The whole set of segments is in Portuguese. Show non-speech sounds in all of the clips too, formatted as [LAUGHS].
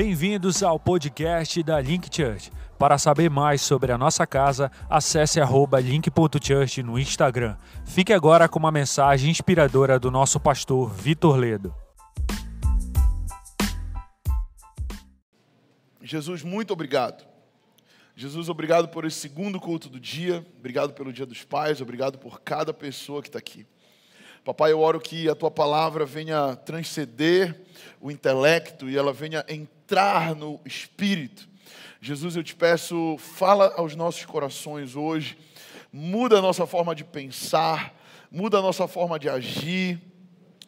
Bem-vindos ao podcast da Link Church. Para saber mais sobre a nossa casa, acesse link.church no Instagram. Fique agora com uma mensagem inspiradora do nosso pastor Vitor Ledo. Jesus, muito obrigado. Jesus, obrigado por esse segundo culto do dia, obrigado pelo Dia dos Pais, obrigado por cada pessoa que está aqui. Papai, eu oro que a tua palavra venha transcender o intelecto e ela venha entrar no espírito. Jesus, eu te peço, fala aos nossos corações hoje, muda a nossa forma de pensar, muda a nossa forma de agir.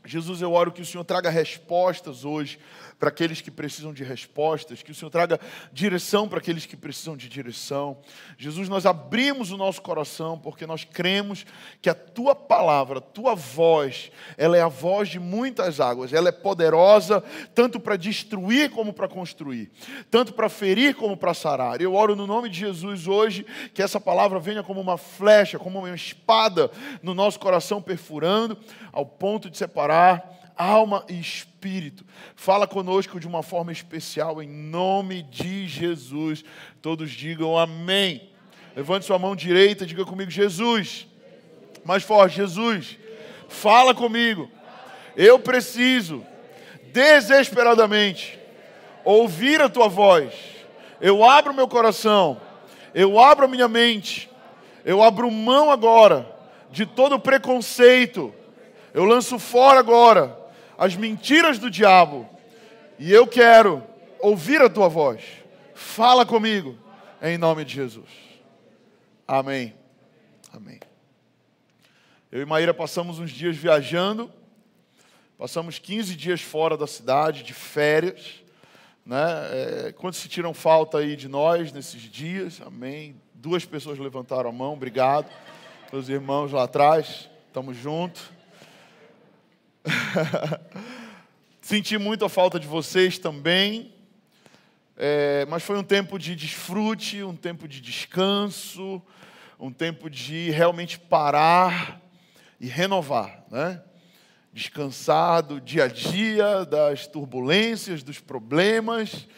Jesus, eu oro que o Senhor traga respostas hoje para aqueles que precisam de respostas, que o Senhor traga direção para aqueles que precisam de direção. Jesus, nós abrimos o nosso coração porque nós cremos que a tua palavra, a tua voz, ela é a voz de muitas águas, ela é poderosa tanto para destruir como para construir, tanto para ferir como para sarar. Eu oro no nome de Jesus hoje que essa palavra venha como uma flecha, como uma espada no nosso coração perfurando, ao ponto de separar alma e espírito. Fala conosco de uma forma especial, em nome de Jesus. Todos digam amém. Levante sua mão direita diga comigo, Jesus. Mais forte, Jesus. Fala comigo. Eu preciso, desesperadamente, ouvir a tua voz. Eu abro meu coração, eu abro a minha mente, eu abro mão agora de todo preconceito. Eu lanço fora agora as mentiras do diabo. E eu quero ouvir a tua voz. Fala comigo, em nome de Jesus. Amém. Amém. Eu e Maíra passamos uns dias viajando, passamos 15 dias fora da cidade, de férias. Né? É, quantos se tiram falta aí de nós nesses dias? Amém. Duas pessoas levantaram a mão, obrigado. Meus irmãos lá atrás, estamos juntos. [LAUGHS] Senti muito a falta de vocês também, é, mas foi um tempo de desfrute, um tempo de descanso, um tempo de realmente parar e renovar, né? Descansar do dia a dia, das turbulências, dos problemas,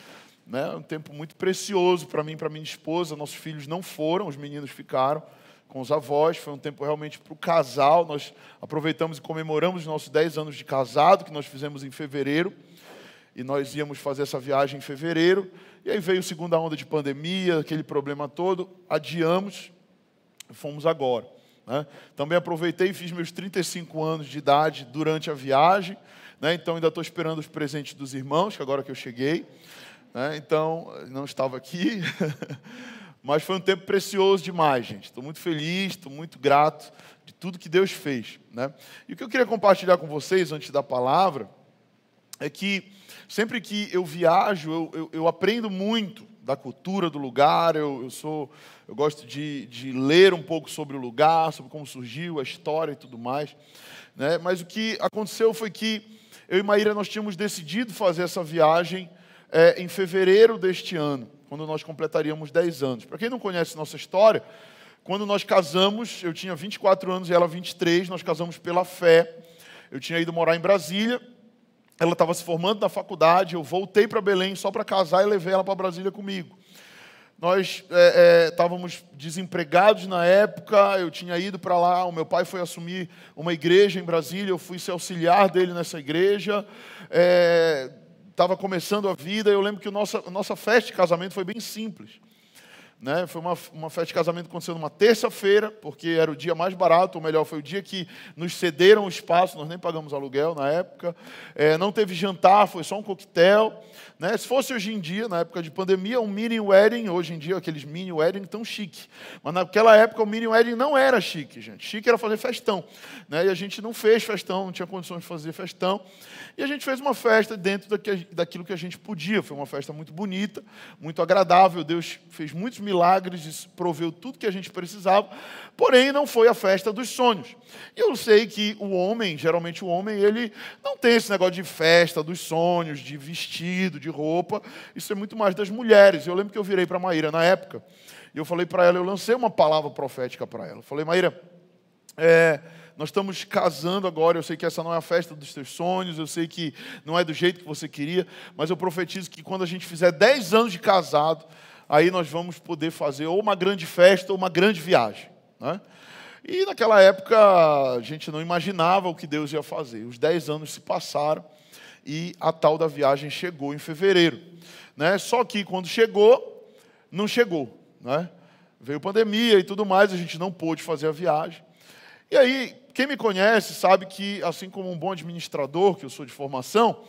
né? Um tempo muito precioso para mim, para minha esposa. Nossos filhos não foram, os meninos ficaram com os avós. Foi um tempo realmente para o casal. Nós aproveitamos e comemoramos os nossos 10 anos de casado, que nós fizemos em fevereiro. E nós íamos fazer essa viagem em fevereiro. E aí veio a segunda onda de pandemia, aquele problema todo. Adiamos fomos agora. Né? Também aproveitei e fiz meus 35 anos de idade durante a viagem. Né? Então ainda estou esperando os presentes dos irmãos, que agora que eu cheguei. Né? Então, não estava aqui. [LAUGHS] Mas foi um tempo precioso demais, gente. Estou muito feliz, estou muito grato de tudo que Deus fez. Né? E o que eu queria compartilhar com vocês antes da palavra é que sempre que eu viajo, eu, eu, eu aprendo muito da cultura do lugar. Eu, eu sou, eu gosto de, de, ler um pouco sobre o lugar, sobre como surgiu, a história e tudo mais. Né? Mas o que aconteceu foi que eu e Maíra nós tínhamos decidido fazer essa viagem é, em fevereiro deste ano quando nós completaríamos 10 anos. Para quem não conhece nossa história, quando nós casamos, eu tinha 24 anos e ela 23, nós casamos pela fé. Eu tinha ido morar em Brasília, ela estava se formando na faculdade, eu voltei para Belém só para casar e levei ela para Brasília comigo. Nós é, é, estávamos desempregados na época, eu tinha ido para lá, o meu pai foi assumir uma igreja em Brasília, eu fui ser auxiliar dele nessa igreja. É, estava começando a vida, eu lembro que o nossa, a nossa festa de casamento foi bem simples. Né? Foi uma, uma festa de casamento que aconteceu numa terça-feira, porque era o dia mais barato, ou melhor, foi o dia que nos cederam o espaço, nós nem pagamos aluguel na época. É, não teve jantar, foi só um coquetel. Né? Se fosse hoje em dia, na época de pandemia, um mini wedding, hoje em dia aqueles mini wedding tão chique. Mas naquela época o mini wedding não era chique, gente. Chique era fazer festão. Né? E a gente não fez festão, não tinha condições de fazer festão. E a gente fez uma festa dentro daquilo que a gente podia. Foi uma festa muito bonita, muito agradável. Deus fez muitos milagres, proveu tudo que a gente precisava. Porém, não foi a festa dos sonhos. E eu sei que o homem, geralmente o homem, ele não tem esse negócio de festa dos sonhos, de vestido, de roupa. Isso é muito mais das mulheres. Eu lembro que eu virei para Maíra na época. E eu falei para ela, eu lancei uma palavra profética para ela. Eu falei, Maíra, é, Nós estamos casando agora. Eu sei que essa não é a festa dos teus sonhos, eu sei que não é do jeito que você queria, mas eu profetizo que quando a gente fizer 10 anos de casado, aí nós vamos poder fazer ou uma grande festa ou uma grande viagem. Né? E naquela época a gente não imaginava o que Deus ia fazer. Os 10 anos se passaram e a tal da viagem chegou em fevereiro. Né? Só que quando chegou, não chegou. Né? Veio pandemia e tudo mais, a gente não pôde fazer a viagem. E aí, quem me conhece sabe que, assim como um bom administrador, que eu sou de formação,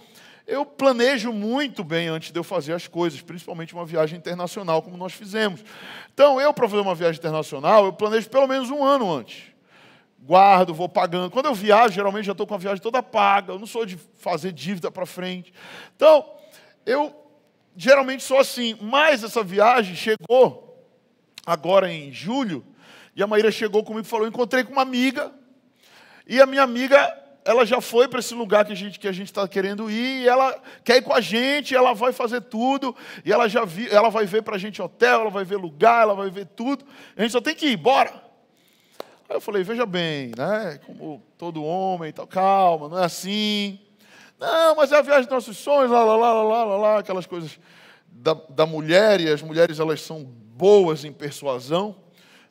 eu planejo muito bem antes de eu fazer as coisas, principalmente uma viagem internacional, como nós fizemos. Então, eu, para fazer uma viagem internacional, eu planejo pelo menos um ano antes. Guardo, vou pagando. Quando eu viajo, geralmente já estou com a viagem toda paga, eu não sou de fazer dívida para frente. Então, eu geralmente sou assim, mas essa viagem chegou agora em julho, e a Maíra chegou comigo e falou: encontrei com uma amiga, e a minha amiga ela já foi para esse lugar que a gente que a gente está querendo ir, e ela quer ir com a gente, ela vai fazer tudo, e ela já vi, ela vai ver para a gente hotel, ela vai ver lugar, ela vai ver tudo. A gente só tem que ir, bora. Aí eu falei, veja bem, né? Como todo homem, tal, calma, não é assim. Não, mas é a viagem dos nossos sonhos, lá, lá, lá, lá, lá, lá aquelas coisas da, da mulher, e as mulheres elas são boas em persuasão,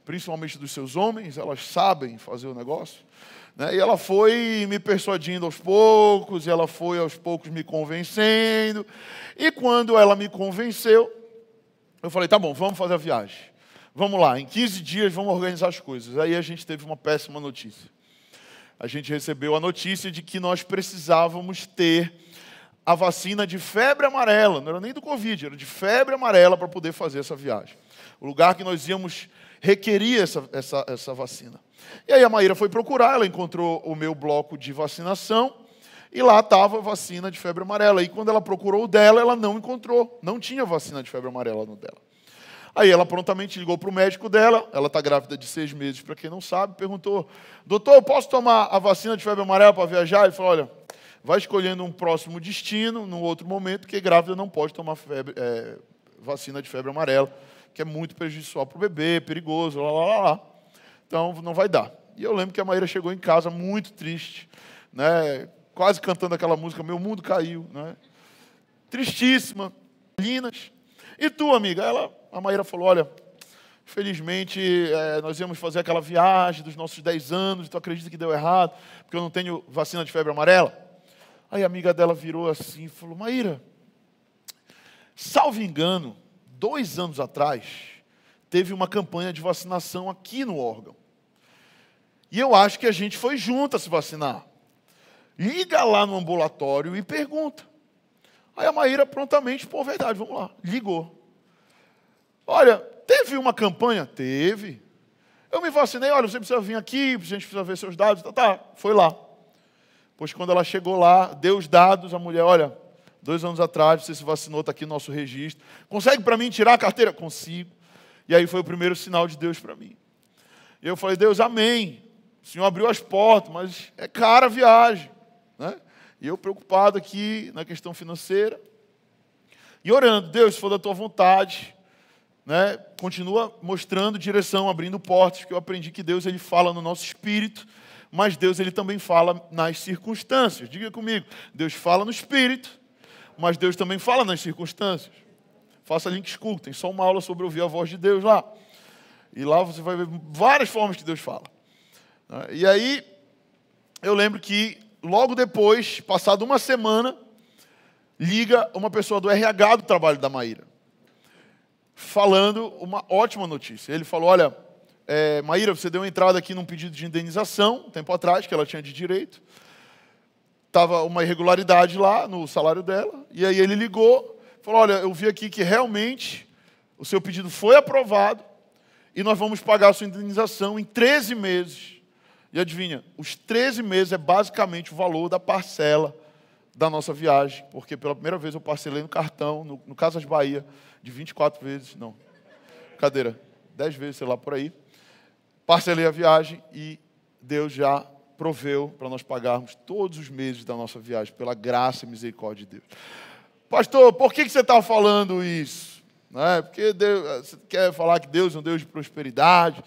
principalmente dos seus homens, elas sabem fazer o negócio. Né? E ela foi me persuadindo aos poucos, e ela foi aos poucos me convencendo. E quando ela me convenceu, eu falei: tá bom, vamos fazer a viagem. Vamos lá, em 15 dias vamos organizar as coisas. Aí a gente teve uma péssima notícia. A gente recebeu a notícia de que nós precisávamos ter a vacina de febre amarela, não era nem do Covid, era de febre amarela para poder fazer essa viagem. O lugar que nós íamos requeria essa, essa, essa vacina. E aí a Maíra foi procurar, ela encontrou o meu bloco de vacinação e lá estava vacina de febre amarela. E quando ela procurou o dela, ela não encontrou, não tinha vacina de febre amarela no dela. Aí ela prontamente ligou para o médico dela, ela está grávida de seis meses, para quem não sabe, perguntou: Doutor, eu posso tomar a vacina de febre amarela para viajar? Ele falou: Olha, vai escolhendo um próximo destino, num outro momento, porque grávida não pode tomar febre, é, vacina de febre amarela que é muito prejudicial para o bebê, perigoso, lá, lá, lá, lá. Então, não vai dar. E eu lembro que a Maíra chegou em casa muito triste, né? quase cantando aquela música, Meu Mundo Caiu. Né? Tristíssima, Linas. E tu, amiga? Ela, a Maíra falou, olha, felizmente é, nós íamos fazer aquela viagem dos nossos 10 anos, tu acredita que deu errado, porque eu não tenho vacina de febre amarela? Aí a amiga dela virou assim e falou, Maíra, salvo engano, dois anos atrás, teve uma campanha de vacinação aqui no órgão. E eu acho que a gente foi junto a se vacinar. Liga lá no ambulatório e pergunta. Aí a Maíra prontamente, pô, verdade, vamos lá. Ligou. Olha, teve uma campanha? Teve. Eu me vacinei, olha, você precisa vir aqui, a gente precisa ver seus dados. Tá, tá, foi lá. Pois quando ela chegou lá, deu os dados, a mulher, olha, Dois anos atrás, você se vacinou, está aqui no nosso registro. Consegue para mim tirar a carteira? Consigo. E aí foi o primeiro sinal de Deus para mim. E eu falei, Deus, amém. O Senhor abriu as portas, mas é cara a viagem. Né? E eu preocupado aqui na questão financeira. E orando, Deus, se for da tua vontade, né, continua mostrando direção, abrindo portas, porque eu aprendi que Deus ele fala no nosso espírito, mas Deus ele também fala nas circunstâncias. Diga comigo, Deus fala no espírito, mas Deus também fala nas circunstâncias. Faça link school, tem só uma aula sobre ouvir a voz de Deus lá. E lá você vai ver várias formas que Deus fala. E aí, eu lembro que logo depois, passado uma semana, liga uma pessoa do RH do trabalho da Maíra, falando uma ótima notícia. Ele falou: Olha, é, Maíra, você deu entrada aqui num pedido de indenização, um tempo atrás, que ela tinha de direito estava uma irregularidade lá no salário dela, e aí ele ligou, falou: Olha, eu vi aqui que realmente o seu pedido foi aprovado e nós vamos pagar a sua indenização em 13 meses. E adivinha, os 13 meses é basicamente o valor da parcela da nossa viagem, porque pela primeira vez eu parcelei no cartão, no, no Casas Bahia, de 24 vezes, não, cadeira, 10 vezes, sei lá, por aí. Parcelei a viagem e Deus já proveu para nós pagarmos todos os meses da nossa viagem, pela graça e misericórdia de Deus. Pastor, por que, você está falando isso? Não é? Porque Deus, você quer falar que Deus é um Deus de prosperidade.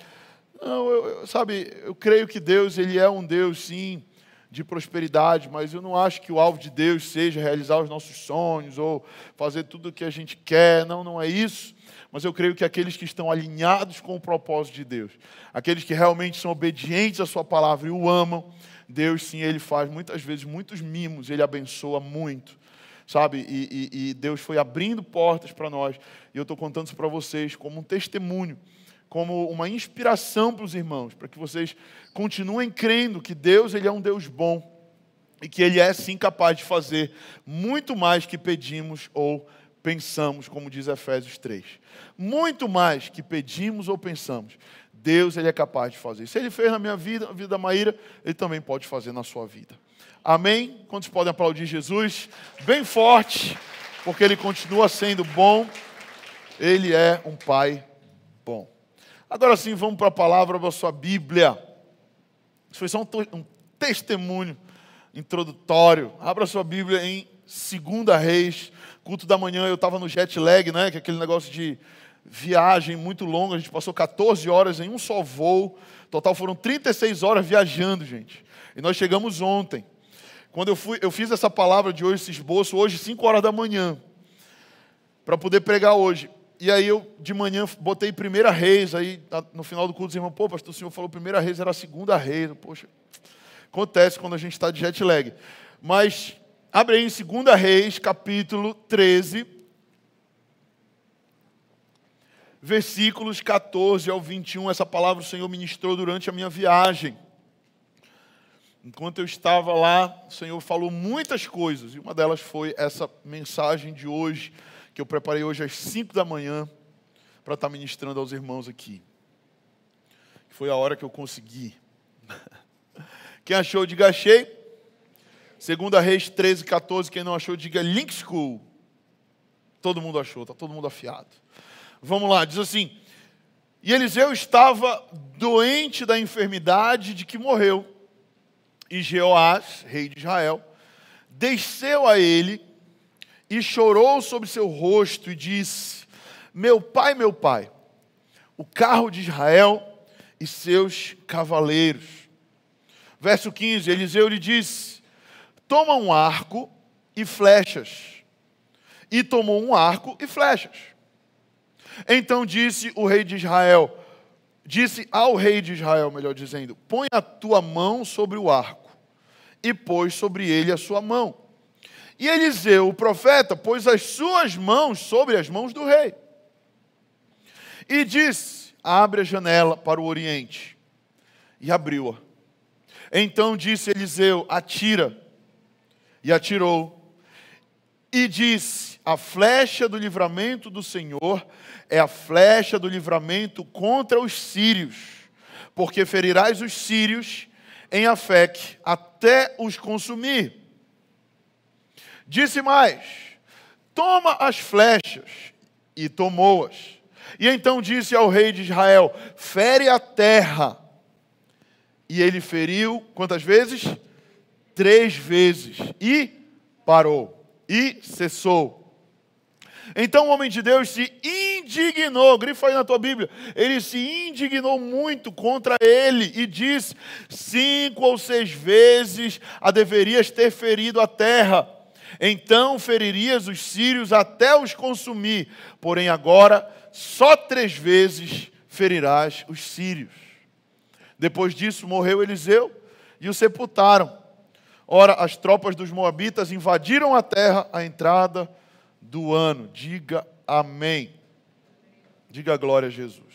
Não, eu, eu, sabe, eu creio que Deus, Ele é um Deus, sim, de prosperidade, mas eu não acho que o alvo de Deus seja realizar os nossos sonhos ou fazer tudo o que a gente quer. Não, não é isso. Mas eu creio que aqueles que estão alinhados com o propósito de Deus, aqueles que realmente são obedientes à Sua palavra e o amam, Deus sim, Ele faz muitas vezes muitos mimos, Ele abençoa muito sabe? E, e, e, Deus foi abrindo portas para nós. E eu estou contando isso para vocês como um testemunho, como uma inspiração para os irmãos, para que vocês continuem crendo que Deus ele é um Deus bom e que Ele é sim capaz de fazer muito mais que pedimos ou pensamos, como diz Efésios 3. Muito mais que pedimos ou pensamos. Deus ele é capaz de fazer. Se Ele fez na minha vida, na vida da Maíra, Ele também pode fazer na sua vida. Amém? Quantos podem aplaudir Jesus? Bem forte, porque Ele continua sendo bom. Ele é um Pai bom. Agora sim, vamos para a palavra da sua Bíblia. Isso foi só um, um testemunho introdutório. Abra sua Bíblia em 2 Reis, culto da manhã. Eu estava no jet lag, né? Que é aquele negócio de viagem muito longa. A gente passou 14 horas em um só voo. Total foram 36 horas viajando, gente. E nós chegamos ontem. Quando eu, fui, eu fiz essa palavra de hoje, esse esboço, hoje, 5 horas da manhã, para poder pregar hoje. E aí eu, de manhã, botei primeira reis, aí no final do culto, os irmãos, pô, pastor, o senhor falou primeira reis, era a segunda reis. Poxa, acontece quando a gente está de jet lag. Mas, abre aí em 2 reis, capítulo 13, versículos 14 ao 21. Essa palavra o Senhor ministrou durante a minha viagem. Enquanto eu estava lá, o Senhor falou muitas coisas, e uma delas foi essa mensagem de hoje, que eu preparei hoje às 5 da manhã, para estar ministrando aos irmãos aqui. Foi a hora que eu consegui. [LAUGHS] Quem achou, diga achei. Segunda Reis 13, 14. Quem não achou, diga Link School. Todo mundo achou, está todo mundo afiado. Vamos lá, diz assim: E Eliseu estava doente da enfermidade de que morreu e Jeoás, rei de Israel, desceu a ele e chorou sobre seu rosto e disse: Meu pai, meu pai, o carro de Israel e seus cavaleiros. Verso 15: Eliseu lhe disse: Toma um arco e flechas. E tomou um arco e flechas. Então disse o rei de Israel: disse ao rei de Israel, melhor dizendo: Põe a tua mão sobre o arco. E pôs sobre ele a sua mão. E Eliseu, o profeta, pôs as suas mãos sobre as mãos do rei. E disse: Abre a janela para o oriente. E abriu-a. Então disse Eliseu: Atira. E atirou. E disse: A flecha do livramento do Senhor é a flecha do livramento contra os sírios, porque ferirás os sírios em Afec até os consumir. Disse mais: Toma as flechas, e tomou-as. E então disse ao rei de Israel: Fere a terra. E ele feriu quantas vezes? Três vezes. E parou. E cessou. Então o homem de Deus se indignou, grifa aí na tua Bíblia, ele se indignou muito contra ele e disse: cinco ou seis vezes a deverias ter ferido a terra, então feririas os sírios até os consumir, porém agora só três vezes ferirás os sírios. Depois disso morreu Eliseu e o sepultaram. Ora, as tropas dos Moabitas invadiram a terra à entrada do ano. Diga amém. Diga glória a Jesus.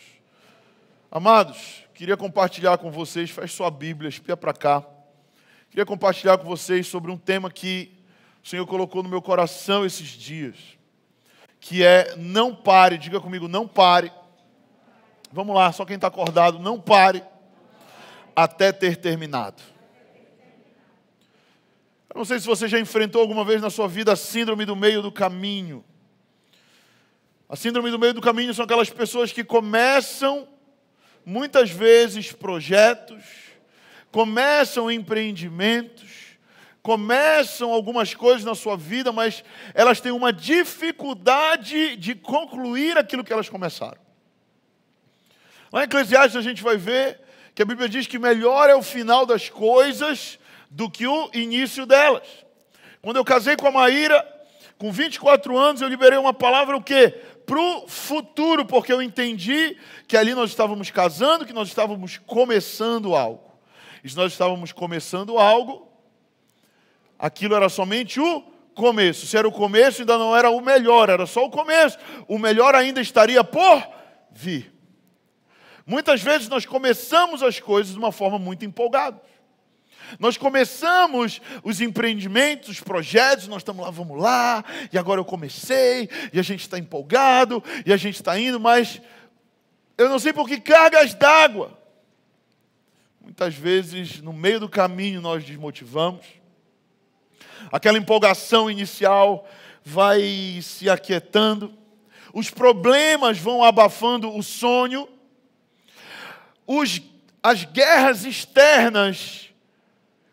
Amados, queria compartilhar com vocês, feche sua Bíblia, espia para cá. Queria compartilhar com vocês sobre um tema que o Senhor colocou no meu coração esses dias, que é não pare, diga comigo, não pare. Vamos lá, só quem está acordado, não pare até ter terminado. Eu não sei se você já enfrentou alguma vez na sua vida a síndrome do meio do caminho. A síndrome do meio do caminho são aquelas pessoas que começam, muitas vezes, projetos, começam empreendimentos, começam algumas coisas na sua vida, mas elas têm uma dificuldade de concluir aquilo que elas começaram. Lá em Eclesiastes a gente vai ver que a Bíblia diz que melhor é o final das coisas do que o início delas. Quando eu casei com a Maíra, com 24 anos, eu liberei uma palavra o quê? Para o futuro, porque eu entendi que ali nós estávamos casando, que nós estávamos começando algo. E se nós estávamos começando algo, aquilo era somente o começo. Se era o começo, ainda não era o melhor, era só o começo. O melhor ainda estaria por vir. Muitas vezes nós começamos as coisas de uma forma muito empolgada. Nós começamos os empreendimentos, os projetos, nós estamos lá, vamos lá, e agora eu comecei, e a gente está empolgado, e a gente está indo, mas eu não sei por que cargas d'água. Muitas vezes, no meio do caminho, nós desmotivamos. Aquela empolgação inicial vai se aquietando, os problemas vão abafando o sonho, os, as guerras externas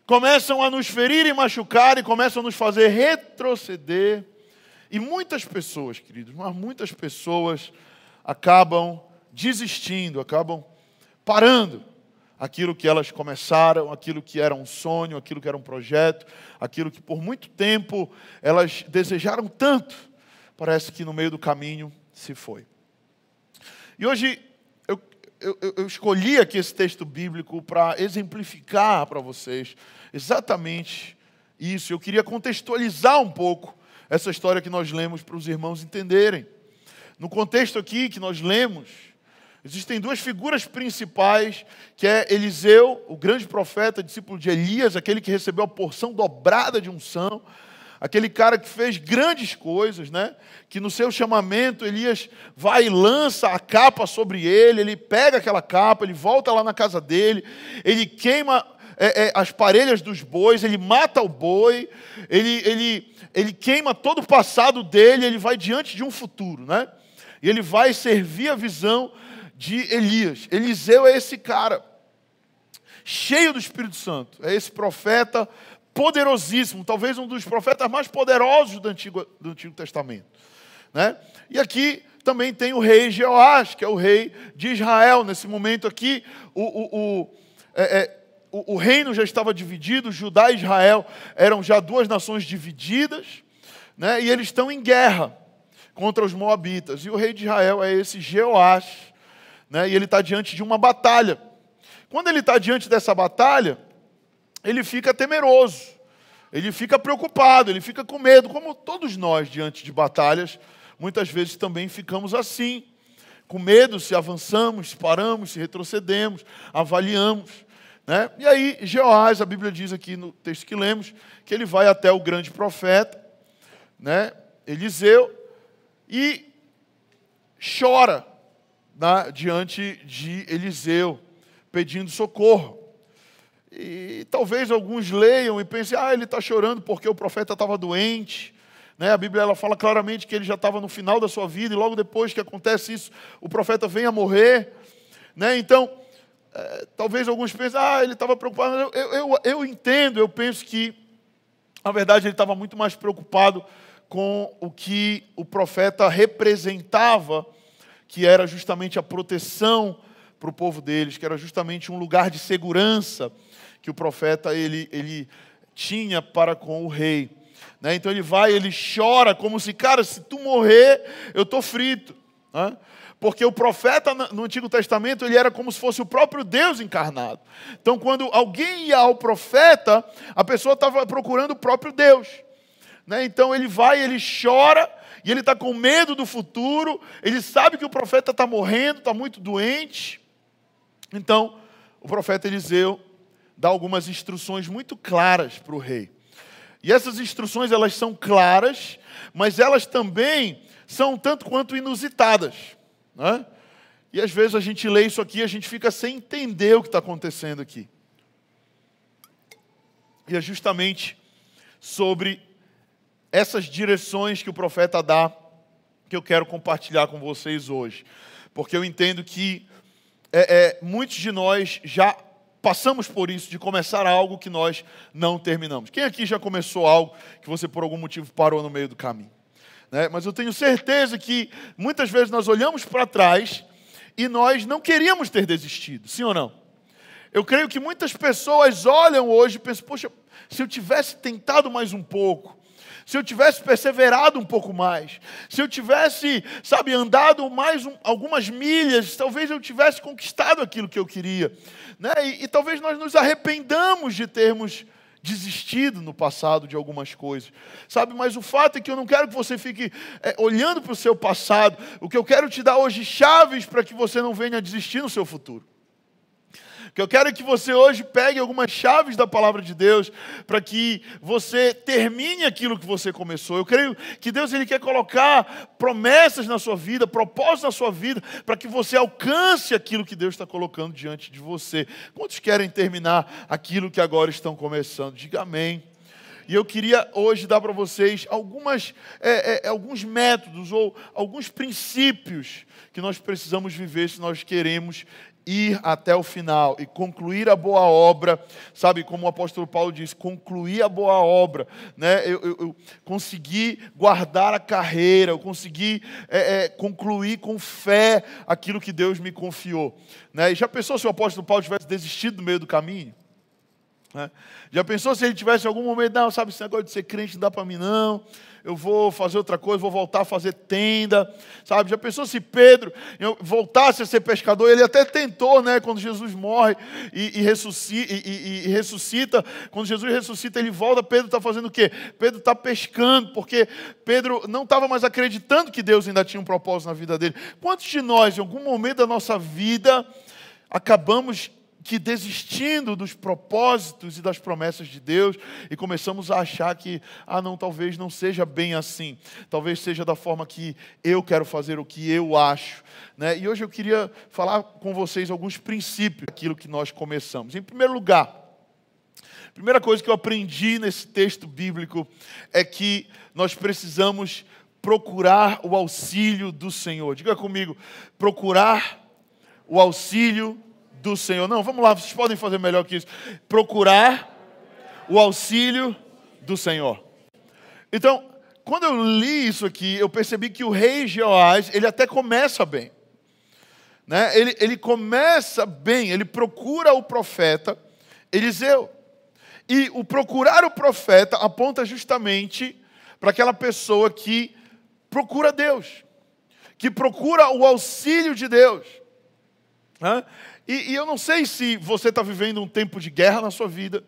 começam a nos ferir e machucar e começam a nos fazer retroceder. E muitas pessoas, queridos, mas muitas pessoas acabam desistindo, acabam parando aquilo que elas começaram, aquilo que era um sonho, aquilo que era um projeto, aquilo que por muito tempo elas desejaram tanto, parece que no meio do caminho se foi. E hoje eu, eu, eu escolhi aqui esse texto bíblico para exemplificar para vocês exatamente isso. Eu queria contextualizar um pouco essa história que nós lemos para os irmãos entenderem. No contexto aqui que nós lemos, Existem duas figuras principais, que é Eliseu, o grande profeta, discípulo de Elias, aquele que recebeu a porção dobrada de unção, aquele cara que fez grandes coisas, né? Que no seu chamamento Elias vai e lança a capa sobre ele, ele pega aquela capa, ele volta lá na casa dele, ele queima é, é, as parelhas dos bois, ele mata o boi, ele, ele, ele queima todo o passado dele, ele vai diante de um futuro, né? E ele vai servir a visão de Elias. Eliseu é esse cara, cheio do Espírito Santo, é esse profeta poderosíssimo, talvez um dos profetas mais poderosos do Antigo, do Antigo Testamento. Né? E aqui também tem o rei Jeoás, que é o rei de Israel. Nesse momento aqui, o, o, o, é, é, o, reino já estava dividido, Judá e Israel eram já duas nações divididas, né? e eles estão em guerra contra os moabitas. E o rei de Israel é esse Jeoás, né? e ele está diante de uma batalha. Quando ele está diante dessa batalha, ele fica temeroso, ele fica preocupado, ele fica com medo, como todos nós diante de batalhas, muitas vezes também ficamos assim, com medo se avançamos, se paramos, se retrocedemos, avaliamos. Né? E aí, Jeoás, a Bíblia diz aqui no texto que lemos, que ele vai até o grande profeta, né? Eliseu, e chora na, diante de Eliseu, pedindo socorro. E talvez alguns leiam e pensem, ah, ele está chorando porque o profeta estava doente. Né? A Bíblia ela fala claramente que ele já estava no final da sua vida, e logo depois que acontece isso, o profeta vem a morrer. Né? Então, é, talvez alguns pensem, ah, ele estava preocupado. Eu, eu, eu entendo, eu penso que, na verdade, ele estava muito mais preocupado com o que o profeta representava que era justamente a proteção para o povo deles, que era justamente um lugar de segurança que o profeta ele, ele tinha para com o rei. Né? Então ele vai, ele chora como se, cara, se tu morrer, eu estou frito. Né? Porque o profeta no Antigo Testamento ele era como se fosse o próprio Deus encarnado. Então, quando alguém ia ao profeta, a pessoa estava procurando o próprio Deus. Né? Então ele vai, ele chora, e ele está com medo do futuro, ele sabe que o profeta está morrendo, está muito doente. Então, o profeta Eliseu dá algumas instruções muito claras para o rei. E essas instruções, elas são claras, mas elas também são tanto quanto inusitadas. Né? E às vezes a gente lê isso aqui e a gente fica sem entender o que está acontecendo aqui. E é justamente sobre essas direções que o profeta dá, que eu quero compartilhar com vocês hoje. Porque eu entendo que é, é, muitos de nós já passamos por isso, de começar algo que nós não terminamos. Quem aqui já começou algo que você por algum motivo parou no meio do caminho? Né? Mas eu tenho certeza que muitas vezes nós olhamos para trás e nós não queríamos ter desistido, sim ou não? Eu creio que muitas pessoas olham hoje e pensam, poxa, se eu tivesse tentado mais um pouco, se eu tivesse perseverado um pouco mais, se eu tivesse, sabe, andado mais um, algumas milhas, talvez eu tivesse conquistado aquilo que eu queria. Né? E, e talvez nós nos arrependamos de termos desistido no passado de algumas coisas, sabe? Mas o fato é que eu não quero que você fique é, olhando para o seu passado. O que eu quero te dar hoje chaves para que você não venha desistir no seu futuro que eu quero que você hoje pegue algumas chaves da palavra de Deus para que você termine aquilo que você começou. Eu creio que Deus ele quer colocar promessas na sua vida, propósitos na sua vida, para que você alcance aquilo que Deus está colocando diante de você. Quantos querem terminar aquilo que agora estão começando? Diga amém. E eu queria hoje dar para vocês algumas, é, é, alguns métodos ou alguns princípios que nós precisamos viver se nós queremos ir até o final e concluir a boa obra, sabe, como o apóstolo Paulo diz, concluir a boa obra, né? Eu, eu, eu consegui guardar a carreira, eu consegui é, é, concluir com fé aquilo que Deus me confiou, né? E já pensou se o apóstolo Paulo tivesse desistido no meio do caminho? Né? Já pensou se ele tivesse algum momento, não, sabe, esse negócio de ser crente não dá para mim não, eu vou fazer outra coisa, vou voltar a fazer tenda, sabe? Já pensou se Pedro voltasse a ser pescador? Ele até tentou, né? Quando Jesus morre e, e, ressuscita, e, e, ressuscita, quando Jesus ressuscita, ele volta. Pedro está fazendo o quê? Pedro está pescando, porque Pedro não estava mais acreditando que Deus ainda tinha um propósito na vida dele. Quantos de nós, em algum momento da nossa vida, acabamos que desistindo dos propósitos e das promessas de Deus e começamos a achar que, ah, não, talvez não seja bem assim, talvez seja da forma que eu quero fazer o que eu acho. Né? E hoje eu queria falar com vocês alguns princípios daquilo que nós começamos. Em primeiro lugar, a primeira coisa que eu aprendi nesse texto bíblico é que nós precisamos procurar o auxílio do Senhor. Diga comigo, procurar o auxílio do Senhor. Não, vamos lá, vocês podem fazer melhor que isso. Procurar o auxílio do Senhor. Então, quando eu li isso aqui, eu percebi que o rei Jeoás, ele até começa bem. Né? Ele, ele começa bem, ele procura o profeta Eliseu. E o procurar o profeta aponta justamente para aquela pessoa que procura Deus, que procura o auxílio de Deus. Né? E, e eu não sei se você está vivendo um tempo de guerra na sua vida,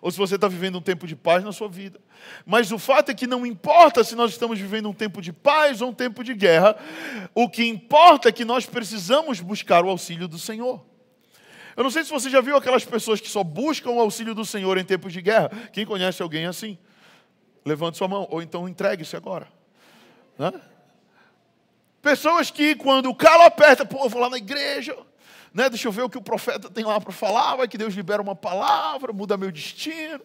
ou se você está vivendo um tempo de paz na sua vida. Mas o fato é que não importa se nós estamos vivendo um tempo de paz ou um tempo de guerra, o que importa é que nós precisamos buscar o auxílio do Senhor. Eu não sei se você já viu aquelas pessoas que só buscam o auxílio do Senhor em tempos de guerra. Quem conhece alguém assim? Levante sua mão, ou então entregue-se agora. Né? Pessoas que, quando o calo aperta, pô, eu vou lá na igreja, né? Deixa eu ver o que o profeta tem lá para falar. Vai que Deus libera uma palavra, muda meu destino.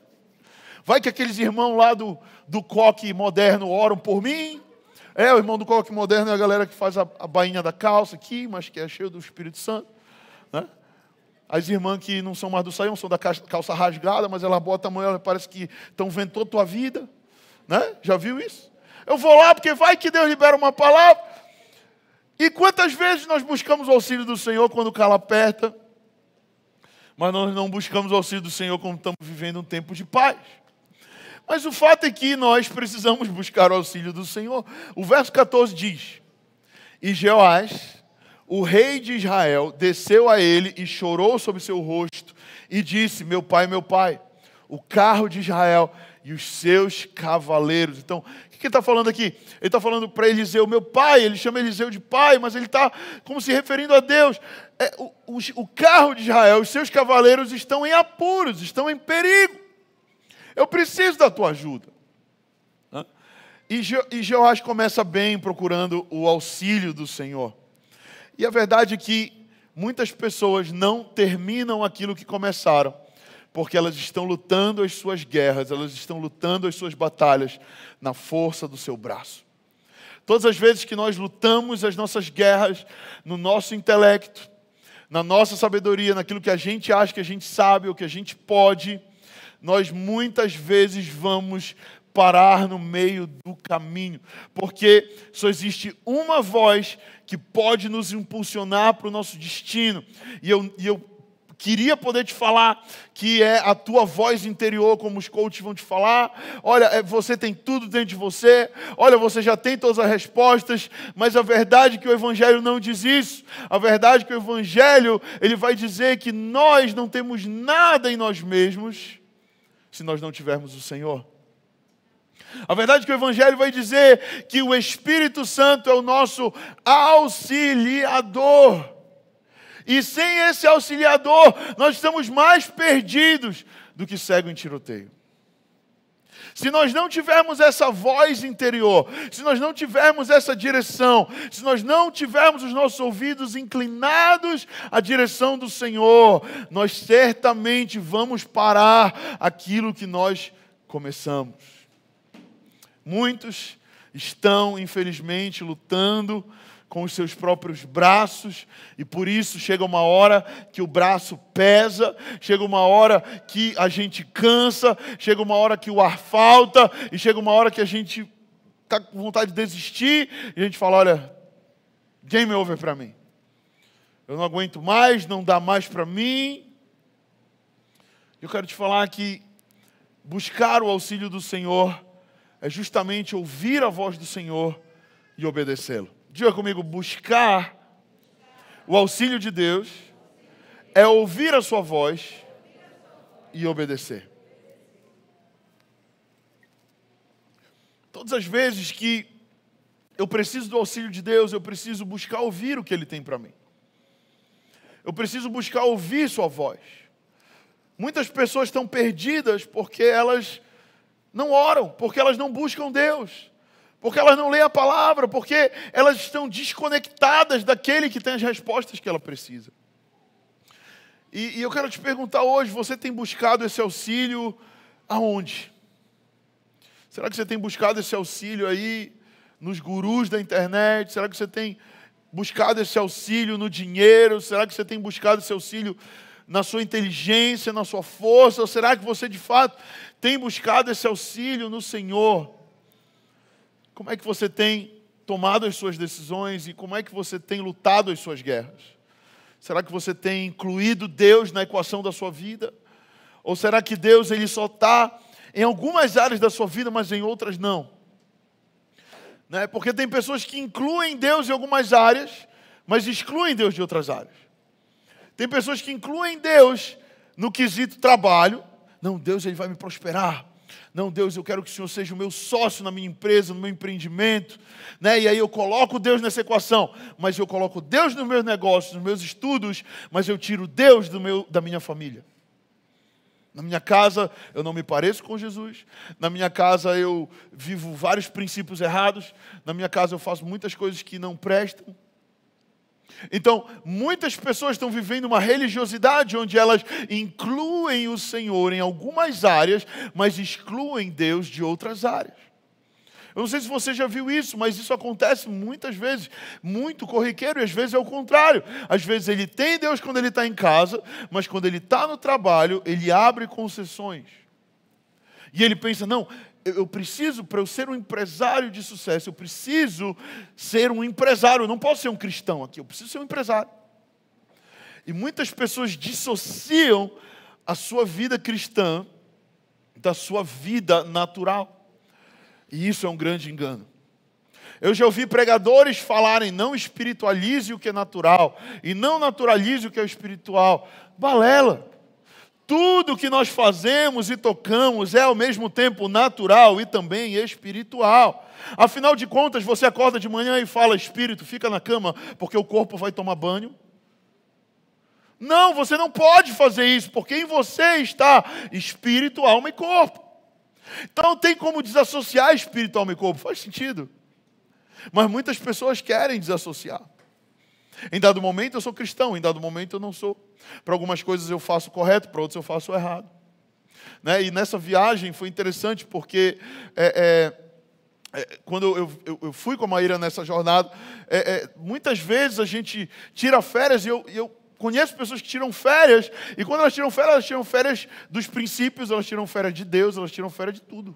Vai que aqueles irmãos lá do, do coque moderno oram por mim. É, o irmão do coque moderno é a galera que faz a, a bainha da calça aqui, mas que é cheio do Espírito Santo. Né? As irmãs que não são mais do saião, são da calça rasgada, mas ela bota a mão, ela parece que estão a tua vida. Né? Já viu isso? Eu vou lá porque vai que Deus libera uma palavra. E quantas vezes nós buscamos o auxílio do Senhor quando o calo aperta, mas nós não buscamos o auxílio do Senhor quando estamos vivendo um tempo de paz. Mas o fato é que nós precisamos buscar o auxílio do Senhor. O verso 14 diz: E Jeoás, o rei de Israel, desceu a ele e chorou sobre seu rosto e disse: Meu pai, meu pai, o carro de Israel e os seus cavaleiros. Então, que ele está falando aqui? Ele está falando para Eliseu, meu pai, ele chama Eliseu de pai, mas ele está como se referindo a Deus. É, o, o, o carro de Israel, os seus cavaleiros estão em apuros, estão em perigo. Eu preciso da tua ajuda. E, Je, e Jeoás começa bem procurando o auxílio do Senhor. E a verdade é que muitas pessoas não terminam aquilo que começaram porque elas estão lutando as suas guerras, elas estão lutando as suas batalhas na força do seu braço. Todas as vezes que nós lutamos as nossas guerras no nosso intelecto, na nossa sabedoria, naquilo que a gente acha que a gente sabe ou que a gente pode, nós muitas vezes vamos parar no meio do caminho, porque só existe uma voz que pode nos impulsionar para o nosso destino. E eu, e eu queria poder te falar que é a tua voz interior, como os coaches vão te falar. Olha, é, você tem tudo dentro de você. Olha, você já tem todas as respostas. Mas a verdade é que o Evangelho não diz isso. A verdade é que o Evangelho ele vai dizer que nós não temos nada em nós mesmos se nós não tivermos o Senhor. A verdade é que o Evangelho vai dizer que o Espírito Santo é o nosso auxiliador. E sem esse auxiliador, nós estamos mais perdidos do que cego em tiroteio. Se nós não tivermos essa voz interior, se nós não tivermos essa direção, se nós não tivermos os nossos ouvidos inclinados à direção do Senhor, nós certamente vamos parar aquilo que nós começamos. Muitos estão, infelizmente, lutando com os seus próprios braços, e por isso chega uma hora que o braço pesa, chega uma hora que a gente cansa, chega uma hora que o ar falta, e chega uma hora que a gente está com vontade de desistir, e a gente fala: olha, game over para mim. Eu não aguento mais, não dá mais para mim. Eu quero te falar que buscar o auxílio do Senhor é justamente ouvir a voz do Senhor e obedecê-lo. Diga comigo: buscar o auxílio de Deus é ouvir a sua voz e obedecer. Todas as vezes que eu preciso do auxílio de Deus, eu preciso buscar ouvir o que Ele tem para mim. Eu preciso buscar ouvir Sua voz. Muitas pessoas estão perdidas porque elas não oram, porque elas não buscam Deus porque elas não leem a palavra, porque elas estão desconectadas daquele que tem as respostas que ela precisa. E, e eu quero te perguntar hoje: você tem buscado esse auxílio aonde? Será que você tem buscado esse auxílio aí nos gurus da internet? Será que você tem buscado esse auxílio no dinheiro? Será que você tem buscado esse auxílio na sua inteligência, na sua força? Ou será que você de fato tem buscado esse auxílio no Senhor? Como é que você tem tomado as suas decisões e como é que você tem lutado as suas guerras? Será que você tem incluído Deus na equação da sua vida? Ou será que Deus ele só está em algumas áreas da sua vida, mas em outras não? Né? Porque tem pessoas que incluem Deus em algumas áreas, mas excluem Deus de outras áreas. Tem pessoas que incluem Deus no quesito trabalho. Não, Deus ele vai me prosperar. Não, Deus, eu quero que o Senhor seja o meu sócio na minha empresa, no meu empreendimento. Né? E aí eu coloco Deus nessa equação, mas eu coloco Deus nos meus negócios, nos meus estudos, mas eu tiro Deus do meu, da minha família. Na minha casa eu não me pareço com Jesus. Na minha casa eu vivo vários princípios errados. Na minha casa eu faço muitas coisas que não prestam. Então, muitas pessoas estão vivendo uma religiosidade onde elas incluem o Senhor em algumas áreas, mas excluem Deus de outras áreas. Eu não sei se você já viu isso, mas isso acontece muitas vezes, muito corriqueiro, e às vezes é o contrário. Às vezes ele tem Deus quando ele está em casa, mas quando ele está no trabalho, ele abre concessões. E ele pensa: não, eu preciso, para eu ser um empresário de sucesso, eu preciso ser um empresário. Eu não posso ser um cristão aqui, eu preciso ser um empresário. E muitas pessoas dissociam a sua vida cristã da sua vida natural. E isso é um grande engano. Eu já ouvi pregadores falarem: não espiritualize o que é natural e não naturalize o que é espiritual. Balela tudo que nós fazemos e tocamos é ao mesmo tempo natural e também espiritual. Afinal de contas, você acorda de manhã e fala: Espírito, fica na cama, porque o corpo vai tomar banho. Não, você não pode fazer isso, porque em você está espírito, alma e corpo. Então tem como desassociar espírito, alma e corpo? Faz sentido. Mas muitas pessoas querem desassociar. Em dado momento eu sou cristão, em dado momento eu não sou. Para algumas coisas eu faço correto, para outras eu faço errado. Né? E nessa viagem foi interessante porque é, é, é, quando eu, eu, eu, fui com a Maíra nessa jornada, é, é, muitas vezes a gente tira férias e eu, eu conheço pessoas que tiram férias, e quando elas tiram férias, elas tiram férias dos princípios, elas tiram férias de Deus, elas tiram férias de tudo.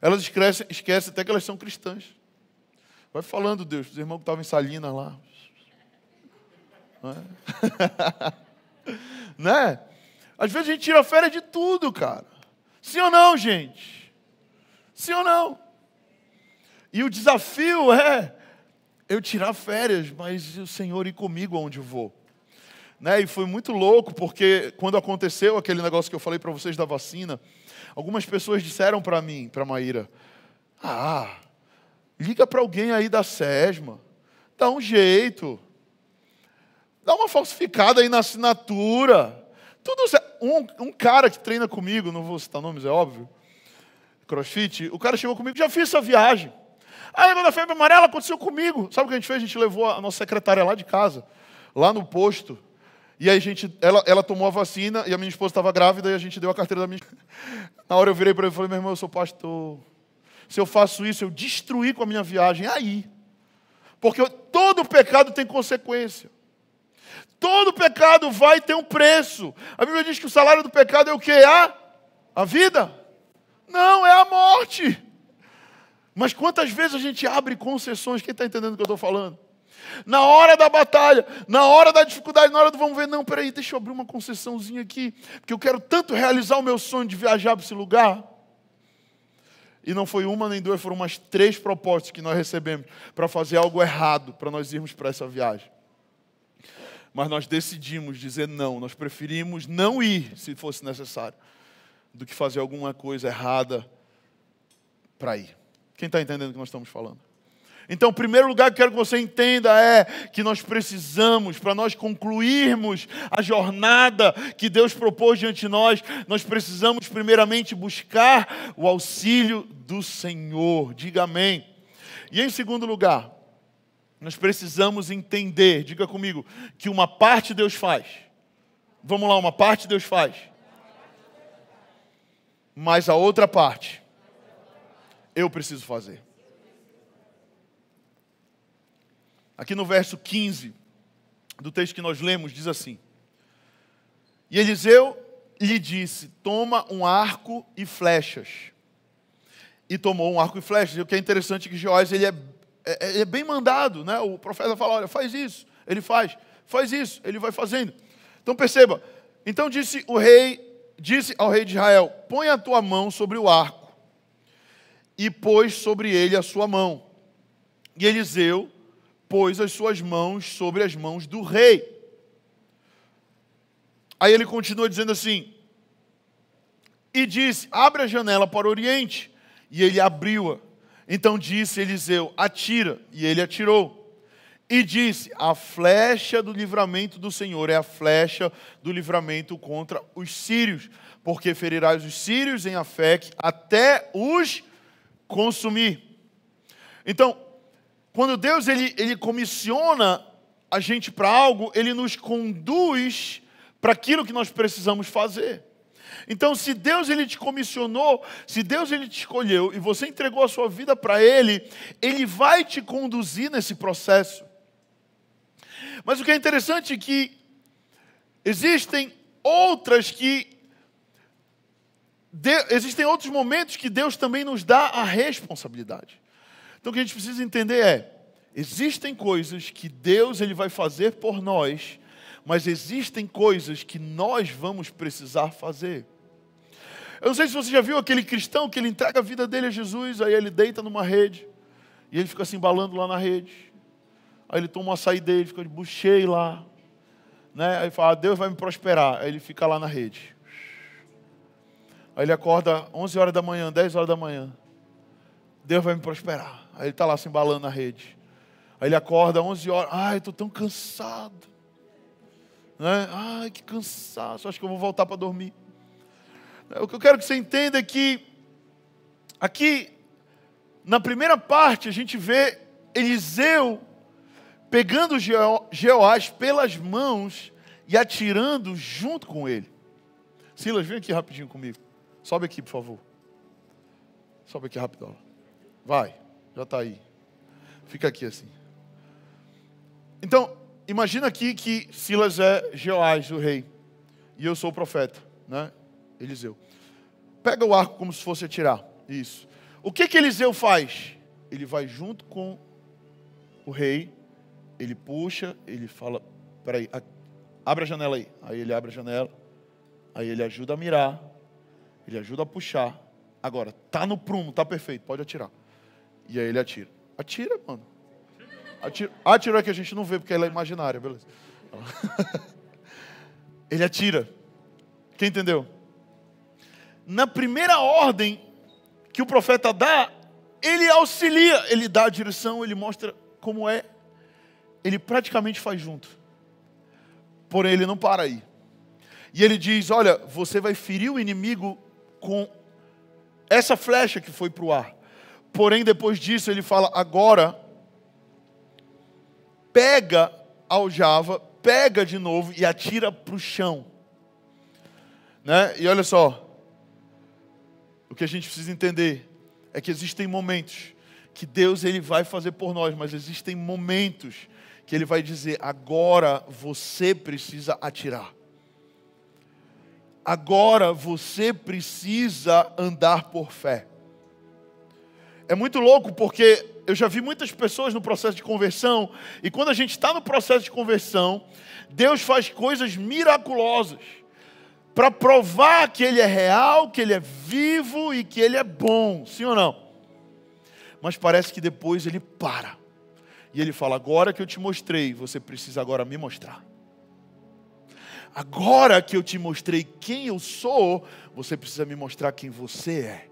Elas esquecem, esquecem até que elas são cristãs. Vai falando, Deus, os irmãos que estavam em Salinas lá. Né? [LAUGHS] né? Às vezes a gente tira férias de tudo, cara. Sim ou não, gente? Sim ou não? E o desafio é eu tirar férias, mas o Senhor ir comigo aonde vou. Né? E foi muito louco, porque quando aconteceu aquele negócio que eu falei para vocês da vacina, algumas pessoas disseram para mim, para Maíra, ah, liga para alguém aí da SESMA, dá um jeito, dá uma falsificada aí na assinatura. Tudo um, um cara que treina comigo, não vou citar nomes, é óbvio, crossfit, o cara chegou comigo, já fiz essa viagem. Aí, negócio da febre amarela aconteceu comigo. Sabe o que a gente fez? A gente levou a nossa secretária lá de casa, lá no posto. E aí a gente, ela, ela tomou a vacina e a minha esposa estava grávida e a gente deu a carteira da minha. [LAUGHS] Na hora eu virei para ele e falei: meu irmão, eu sou pastor. Se eu faço isso, eu destruí com a minha viagem. Aí. Porque todo pecado tem consequência. Todo pecado vai ter um preço. A Bíblia diz que o salário do pecado é o que? A, a vida? Não, é a morte. Mas quantas vezes a gente abre concessões? Quem está entendendo o que eu estou falando? Na hora da batalha, na hora da dificuldade, na hora do vamos ver, não, peraí, deixa eu abrir uma concessãozinha aqui, porque eu quero tanto realizar o meu sonho de viajar para esse lugar. E não foi uma nem duas, foram umas três propostas que nós recebemos para fazer algo errado, para nós irmos para essa viagem. Mas nós decidimos dizer não, nós preferimos não ir, se fosse necessário, do que fazer alguma coisa errada para ir. Quem está entendendo o que nós estamos falando? Então, o primeiro lugar que eu quero que você entenda é que nós precisamos, para nós concluirmos a jornada que Deus propôs diante de nós, nós precisamos primeiramente buscar o auxílio do Senhor. Diga amém. E em segundo lugar, nós precisamos entender, diga comigo, que uma parte Deus faz. Vamos lá, uma parte Deus faz. Mas a outra parte eu preciso fazer. Aqui no verso 15 do texto que nós lemos, diz assim: E Eliseu lhe disse: Toma um arco e flechas. E tomou um arco e flechas. E o que é interessante é que Joás ele é, é, é bem mandado, né? O profeta fala: Olha, faz isso. Ele faz, faz isso, ele vai fazendo. Então perceba. Então disse o rei, disse ao rei de Israel: Põe a tua mão sobre o arco e pôs sobre ele a sua mão. E Eliseu pôs as suas mãos sobre as mãos do rei. Aí ele continua dizendo assim: E disse: Abre a janela para o oriente. E ele abriu-a. Então disse Eliseu: Atira. E ele atirou. E disse: A flecha do livramento do Senhor é a flecha do livramento contra os sírios, porque ferirás os sírios em Afec até os consumir. Então, quando Deus ele, ele comissiona a gente para algo, ele nos conduz para aquilo que nós precisamos fazer. Então, se Deus ele te comissionou, se Deus ele te escolheu e você entregou a sua vida para ele, ele vai te conduzir nesse processo. Mas o que é interessante é que existem outras que de, existem outros momentos que Deus também nos dá a responsabilidade. Então o que a gente precisa entender é: existem coisas que Deus ele vai fazer por nós, mas existem coisas que nós vamos precisar fazer. Eu não sei se você já viu aquele cristão que ele entrega a vida dele a Jesus, aí ele deita numa rede, e ele fica se embalando lá na rede. Aí ele toma uma açaí dele, fica de bucheio lá. Né? Aí ele fala, ah, Deus vai me prosperar. Aí ele fica lá na rede. Aí ele acorda 11 horas da manhã, 10 horas da manhã. Deus vai me prosperar. Aí ele está lá se embalando na rede. Aí ele acorda 11 horas. Ai, estou tão cansado. Né? Ai, que cansaço. Acho que eu vou voltar para dormir. O que eu quero que você entenda é que aqui, na primeira parte, a gente vê Eliseu pegando Jeoás pelas mãos e atirando junto com ele. Silas, vem aqui rapidinho comigo. Sobe aqui, por favor. Sobe aqui rápido. Vai, já está aí. Fica aqui assim. Então, imagina aqui que Silas é Jeoás, o rei. E eu sou o profeta, né? Eliseu. Pega o arco como se fosse atirar. Isso. O que que Eliseu faz? Ele vai junto com o rei, ele puxa, ele fala, peraí, abre a janela aí. Aí ele abre a janela, aí ele ajuda a mirar, ele ajuda a puxar. Agora, tá no prumo, tá perfeito, pode atirar. E aí ele atira. Atira, mano. Atira. Atira que a gente não vê porque ela é imaginária, beleza. [LAUGHS] ele atira. Quem entendeu? Na primeira ordem que o profeta dá, ele auxilia, ele dá a direção, ele mostra como é. Ele praticamente faz junto. Porém, ele não para aí. E ele diz: Olha, você vai ferir o inimigo com essa flecha que foi para o ar. Porém, depois disso, ele fala: Agora, pega a aljava, pega de novo e atira para o chão. Né? E olha só, o que a gente precisa entender é que existem momentos que Deus ele vai fazer por nós, mas existem momentos que ele vai dizer: agora você precisa atirar. Agora você precisa andar por fé. É muito louco porque eu já vi muitas pessoas no processo de conversão, e quando a gente está no processo de conversão, Deus faz coisas miraculosas para provar que Ele é real, que Ele é vivo e que Ele é bom, sim ou não? Mas parece que depois Ele para e Ele fala: Agora que eu te mostrei, você precisa agora me mostrar. Agora que eu te mostrei quem eu sou, você precisa me mostrar quem você é.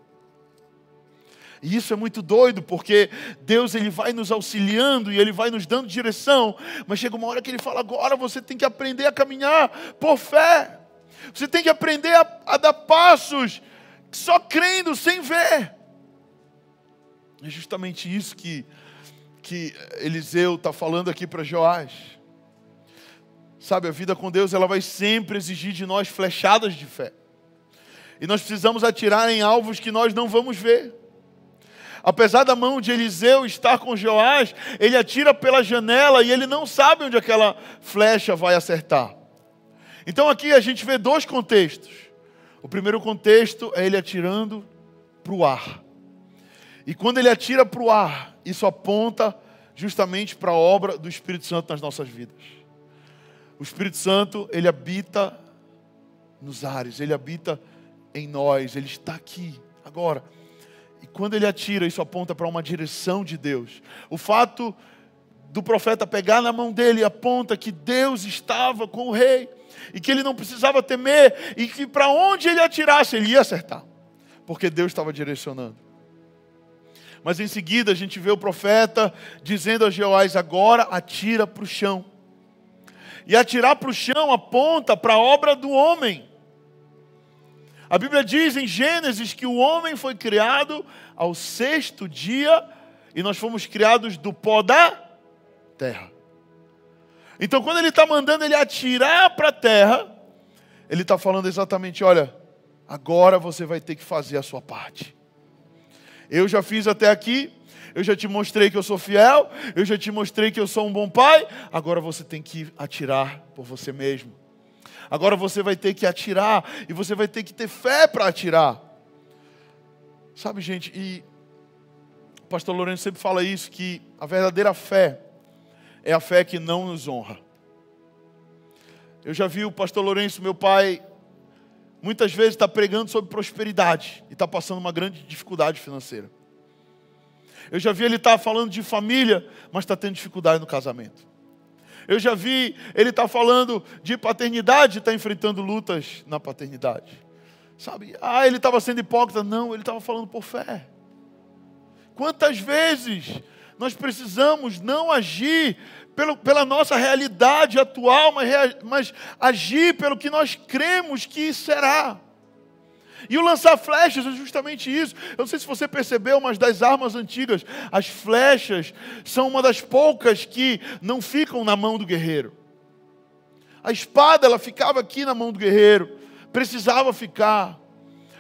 E isso é muito doido, porque Deus ele vai nos auxiliando e ele vai nos dando direção, mas chega uma hora que ele fala: agora você tem que aprender a caminhar por fé. Você tem que aprender a, a dar passos só crendo, sem ver. É justamente isso que, que Eliseu está falando aqui para Joás. Sabe, a vida com Deus ela vai sempre exigir de nós flechadas de fé. E nós precisamos atirar em alvos que nós não vamos ver. Apesar da mão de Eliseu estar com Joás, ele atira pela janela e ele não sabe onde aquela flecha vai acertar. Então aqui a gente vê dois contextos. O primeiro contexto é ele atirando para o ar. E quando ele atira para o ar, isso aponta justamente para a obra do Espírito Santo nas nossas vidas. O Espírito Santo, ele habita nos ares, ele habita em nós, ele está aqui agora. E quando ele atira, isso aponta para uma direção de Deus. O fato do profeta pegar na mão dele aponta que Deus estava com o rei e que ele não precisava temer e que para onde ele atirasse ele ia acertar, porque Deus estava direcionando. Mas em seguida a gente vê o profeta dizendo a Jeoás: agora atira para o chão. E atirar para o chão aponta para a obra do homem. A Bíblia diz em Gênesis que o homem foi criado ao sexto dia e nós fomos criados do pó da terra. Então, quando ele está mandando ele atirar para a terra, ele está falando exatamente: olha, agora você vai ter que fazer a sua parte. Eu já fiz até aqui, eu já te mostrei que eu sou fiel, eu já te mostrei que eu sou um bom pai, agora você tem que atirar por você mesmo. Agora você vai ter que atirar e você vai ter que ter fé para atirar. Sabe, gente, e o pastor Lourenço sempre fala isso que a verdadeira fé é a fé que não nos honra. Eu já vi o pastor Lourenço, meu pai, muitas vezes está pregando sobre prosperidade e está passando uma grande dificuldade financeira. Eu já vi ele estar tá falando de família, mas está tendo dificuldade no casamento. Eu já vi ele estar tá falando de paternidade, está enfrentando lutas na paternidade. Sabe? Ah, ele estava sendo hipócrita. Não, ele estava falando por fé. Quantas vezes nós precisamos não agir pelo, pela nossa realidade atual, mas, mas agir pelo que nós cremos que será. E o lançar flechas é justamente isso. Eu não sei se você percebeu, mas das armas antigas, as flechas são uma das poucas que não ficam na mão do guerreiro. A espada, ela ficava aqui na mão do guerreiro, precisava ficar.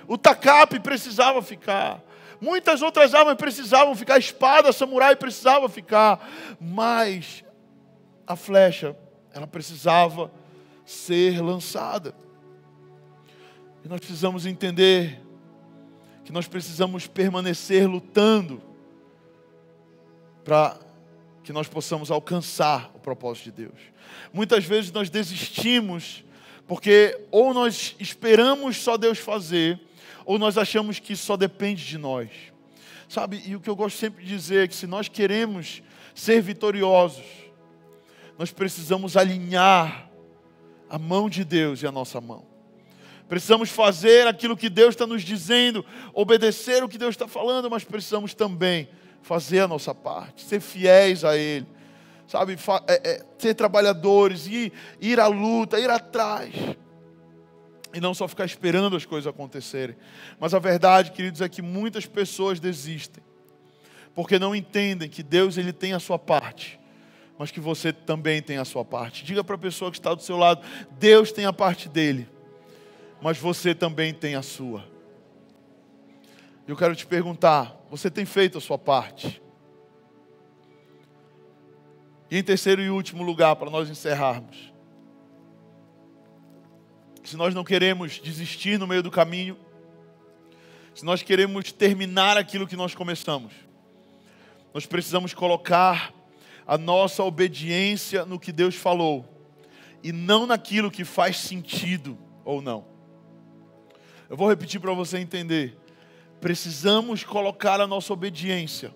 O tacape precisava ficar. Muitas outras armas precisavam ficar, a espada, a samurai precisava ficar, mas a flecha, ela precisava ser lançada. E nós precisamos entender que nós precisamos permanecer lutando para que nós possamos alcançar o propósito de Deus. Muitas vezes nós desistimos porque ou nós esperamos só Deus fazer, ou nós achamos que só depende de nós. Sabe, e o que eu gosto sempre de dizer é que se nós queremos ser vitoriosos, nós precisamos alinhar a mão de Deus e a nossa mão. Precisamos fazer aquilo que Deus está nos dizendo, obedecer o que Deus está falando, mas precisamos também fazer a nossa parte, ser fiéis a Ele, sabe? É, é, ser trabalhadores, ir, ir à luta, ir atrás. E não só ficar esperando as coisas acontecerem. Mas a verdade, queridos, é que muitas pessoas desistem, porque não entendem que Deus ele tem a sua parte, mas que você também tem a sua parte. Diga para a pessoa que está do seu lado: Deus tem a parte dele mas você também tem a sua. Eu quero te perguntar: você tem feito a sua parte? E em terceiro e último lugar, para nós encerrarmos, se nós não queremos desistir no meio do caminho, se nós queremos terminar aquilo que nós começamos, nós precisamos colocar a nossa obediência no que Deus falou e não naquilo que faz sentido ou não. Eu vou repetir para você entender. Precisamos colocar a nossa obediência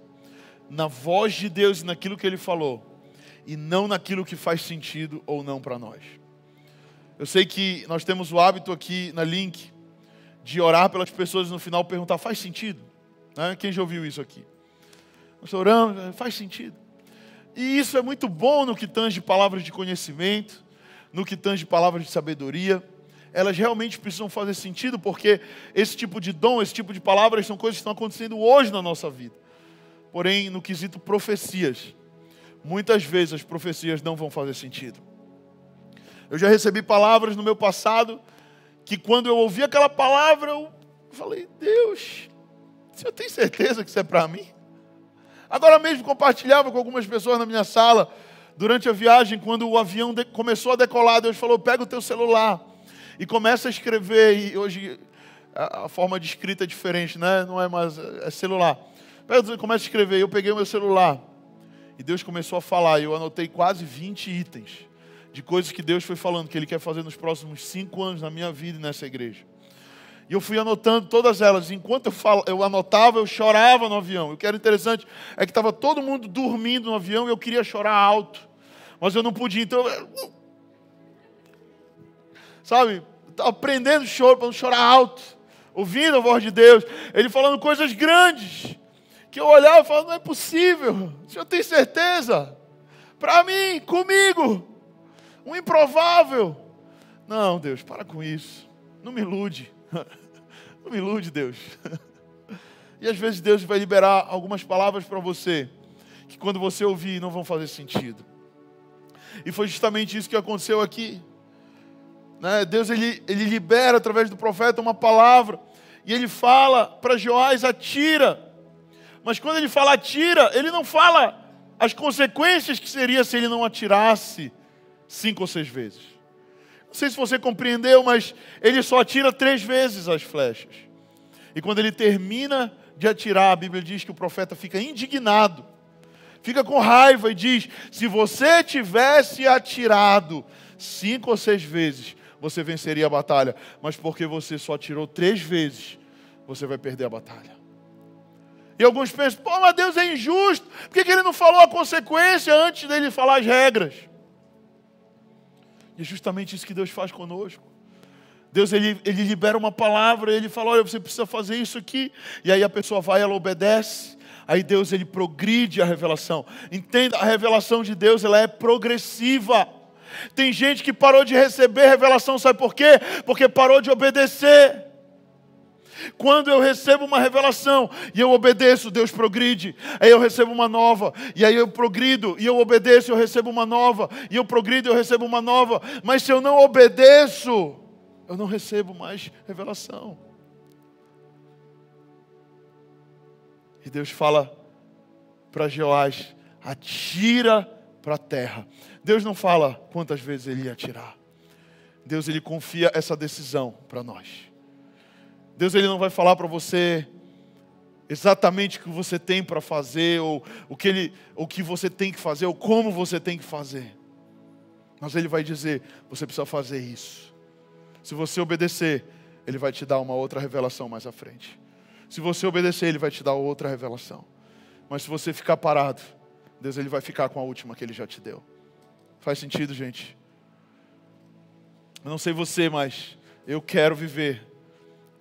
na voz de Deus e naquilo que Ele falou, e não naquilo que faz sentido ou não para nós. Eu sei que nós temos o hábito aqui na Link de orar pelas pessoas e no final perguntar: faz sentido? Né? Quem já ouviu isso aqui? Nós oramos, é, faz sentido. E isso é muito bom no que tange palavras de conhecimento, no que tange palavras de sabedoria elas realmente precisam fazer sentido, porque esse tipo de dom, esse tipo de palavras são coisas que estão acontecendo hoje na nossa vida. Porém, no quesito profecias, muitas vezes as profecias não vão fazer sentido. Eu já recebi palavras no meu passado que quando eu ouvi aquela palavra, eu falei: Deus, você tem certeza que isso é para mim? Agora mesmo compartilhava com algumas pessoas na minha sala, durante a viagem, quando o avião começou a decolar, Deus falou: pega o teu celular e começa a escrever, e hoje a, forma de escrita é diferente, né? não é mais é celular. Começa a escrever, eu peguei o meu celular, e Deus começou a falar, e eu anotei quase 20 itens de coisas que Deus foi falando, que Ele quer fazer nos próximos cinco anos na minha vida e nessa igreja. E eu fui anotando todas elas. Enquanto eu, fal... eu anotava, eu chorava no avião. O que era interessante é que estava todo mundo dormindo no avião e eu queria chorar alto. Mas eu não podia. Então, eu sabe, aprendendo choro para não chorar alto, ouvindo a voz de Deus, ele falando coisas grandes, que eu olhava e falava, não é possível, o senhor tem certeza? Para mim, comigo, um improvável. Não, Deus, para com isso, não me ilude, [LAUGHS] não me ilude, Deus. [LAUGHS] E às vezes Deus vai liberar algumas palavras para você, que quando você ouvir não vão fazer sentido. E foi justamente isso que aconteceu aqui. Né? Deus ele, ele libera através do profeta uma palavra e ele fala para Joás: atira. Mas quando ele fala atira, ele não fala as consequências que seria se ele não atirasse cinco ou seis vezes. Não sei se você compreendeu, mas ele só atira três vezes as flechas. E quando ele termina de atirar, a Bíblia diz que o profeta fica indignado, fica com raiva e diz: se você tivesse atirado cinco ou seis vezes, você venceria a batalha, mas porque você só tirou três vezes, você vai perder a batalha. E alguns pensam, pô, mas Deus é injusto, por que, que ele não falou a consequência antes dele falar as regras? E é justamente isso que Deus faz conosco. Deus ele, ele libera uma palavra, ele fala: olha, você precisa fazer isso aqui, e aí a pessoa vai, ela obedece. Aí Deus ele progride a revelação. Entenda, a revelação de Deus ela é progressiva. Tem gente que parou de receber revelação, sabe por quê? Porque parou de obedecer. Quando eu recebo uma revelação e eu obedeço, Deus progride. Aí eu recebo uma nova, e aí eu progrido, e eu obedeço, eu recebo uma nova, e eu progrido, eu recebo uma nova. Mas se eu não obedeço, eu não recebo mais revelação. E Deus fala para Joás: atira para a terra. Deus não fala quantas vezes ele ia tirar. Deus ele confia essa decisão para nós. Deus ele não vai falar para você exatamente o que você tem para fazer, ou o que, ele, o que você tem que fazer, ou como você tem que fazer. Mas Ele vai dizer: você precisa fazer isso. Se você obedecer, Ele vai te dar uma outra revelação mais à frente. Se você obedecer, Ele vai te dar outra revelação. Mas se você ficar parado, Deus ele vai ficar com a última que Ele já te deu. Faz sentido, gente? Eu não sei você, mas eu quero viver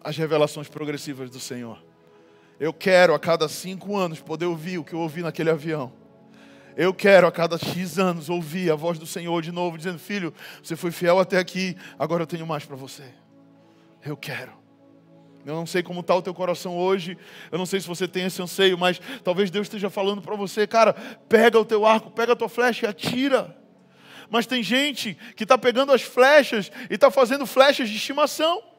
as revelações progressivas do Senhor. Eu quero a cada cinco anos poder ouvir o que eu ouvi naquele avião. Eu quero a cada X anos ouvir a voz do Senhor de novo, dizendo: Filho, você foi fiel até aqui, agora eu tenho mais para você. Eu quero. Eu não sei como está o teu coração hoje, eu não sei se você tem esse anseio, mas talvez Deus esteja falando para você, cara, pega o teu arco, pega a tua flecha e atira. Mas tem gente que está pegando as flechas e está fazendo flechas de estimação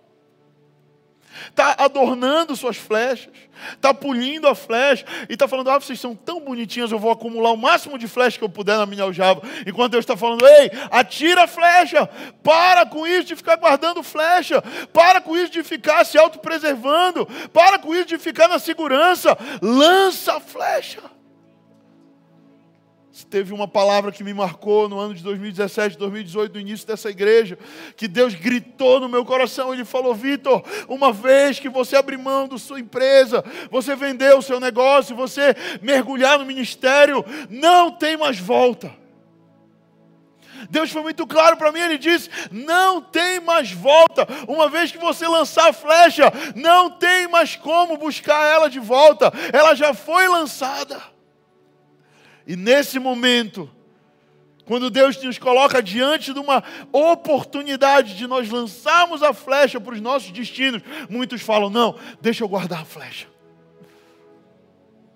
está adornando suas flechas, está polindo a flecha e está falando: Ah, vocês são tão bonitinhas, eu vou acumular o máximo de flecha que eu puder na minha aljava. Enquanto Deus está falando: Ei, atira a flecha, para com isso de ficar guardando flecha, para com isso de ficar se autopreservando, para com isso de ficar na segurança, lança a flecha teve uma palavra que me marcou no ano de 2017, 2018, no início dessa igreja, que Deus gritou no meu coração. Ele falou: Vitor, uma vez que você abrir mão da sua empresa, você vendeu o seu negócio, você mergulhar no ministério, não tem mais volta. Deus foi muito claro para mim, ele disse: não tem mais volta. Uma vez que você lançar a flecha, não tem mais como buscar ela de volta, ela já foi lançada. E nesse momento, quando Deus nos coloca diante de uma oportunidade de nós lançarmos a flecha para os nossos destinos, muitos falam: não, deixa eu guardar a flecha.